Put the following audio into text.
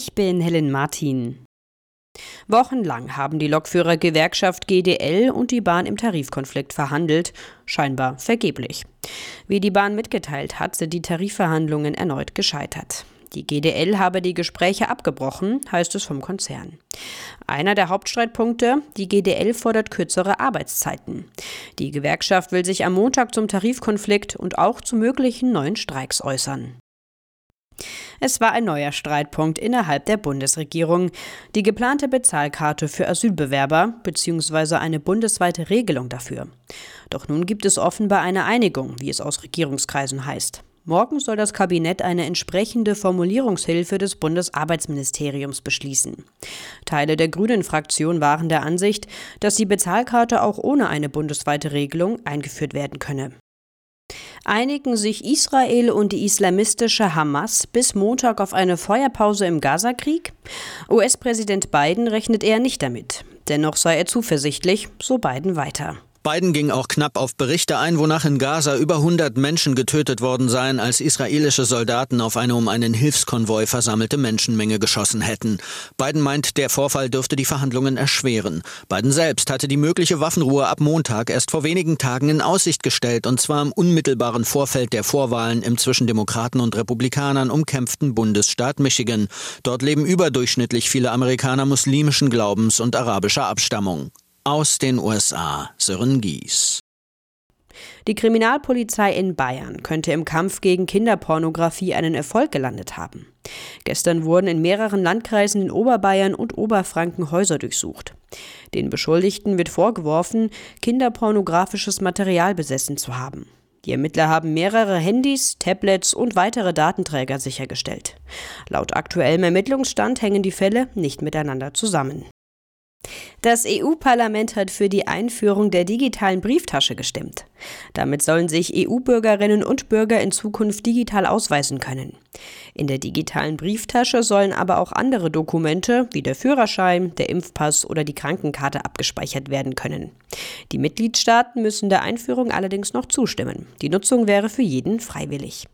Ich bin Helen Martin. Wochenlang haben die Lokführer-Gewerkschaft GDL und die Bahn im Tarifkonflikt verhandelt, scheinbar vergeblich. Wie die Bahn mitgeteilt hat, sind die Tarifverhandlungen erneut gescheitert. Die GDL habe die Gespräche abgebrochen, heißt es vom Konzern. Einer der Hauptstreitpunkte, die GDL fordert kürzere Arbeitszeiten. Die Gewerkschaft will sich am Montag zum Tarifkonflikt und auch zu möglichen neuen Streiks äußern. Es war ein neuer Streitpunkt innerhalb der Bundesregierung. Die geplante Bezahlkarte für Asylbewerber bzw. eine bundesweite Regelung dafür. Doch nun gibt es offenbar eine Einigung, wie es aus Regierungskreisen heißt. Morgen soll das Kabinett eine entsprechende Formulierungshilfe des Bundesarbeitsministeriums beschließen. Teile der Grünen-Fraktion waren der Ansicht, dass die Bezahlkarte auch ohne eine bundesweite Regelung eingeführt werden könne. Einigen sich Israel und die islamistische Hamas bis Montag auf eine Feuerpause im Gazakrieg? US-Präsident Biden rechnet eher nicht damit. Dennoch sei er zuversichtlich, so Biden weiter. Biden ging auch knapp auf Berichte ein, wonach in Gaza über 100 Menschen getötet worden seien, als israelische Soldaten auf eine um einen Hilfskonvoi versammelte Menschenmenge geschossen hätten. Biden meint, der Vorfall dürfte die Verhandlungen erschweren. Biden selbst hatte die mögliche Waffenruhe ab Montag erst vor wenigen Tagen in Aussicht gestellt, und zwar im unmittelbaren Vorfeld der Vorwahlen im zwischen Demokraten und Republikanern umkämpften Bundesstaat Michigan. Dort leben überdurchschnittlich viele Amerikaner muslimischen Glaubens und arabischer Abstammung. Aus den USA Sören Gies. Die Kriminalpolizei in Bayern könnte im Kampf gegen Kinderpornografie einen Erfolg gelandet haben. Gestern wurden in mehreren Landkreisen in Oberbayern und Oberfranken Häuser durchsucht. Den Beschuldigten wird vorgeworfen, kinderpornografisches Material besessen zu haben. Die Ermittler haben mehrere Handys, Tablets und weitere Datenträger sichergestellt. Laut aktuellem Ermittlungsstand hängen die Fälle nicht miteinander zusammen. Das EU-Parlament hat für die Einführung der digitalen Brieftasche gestimmt. Damit sollen sich EU-Bürgerinnen und Bürger in Zukunft digital ausweisen können. In der digitalen Brieftasche sollen aber auch andere Dokumente wie der Führerschein, der Impfpass oder die Krankenkarte abgespeichert werden können. Die Mitgliedstaaten müssen der Einführung allerdings noch zustimmen. Die Nutzung wäre für jeden freiwillig.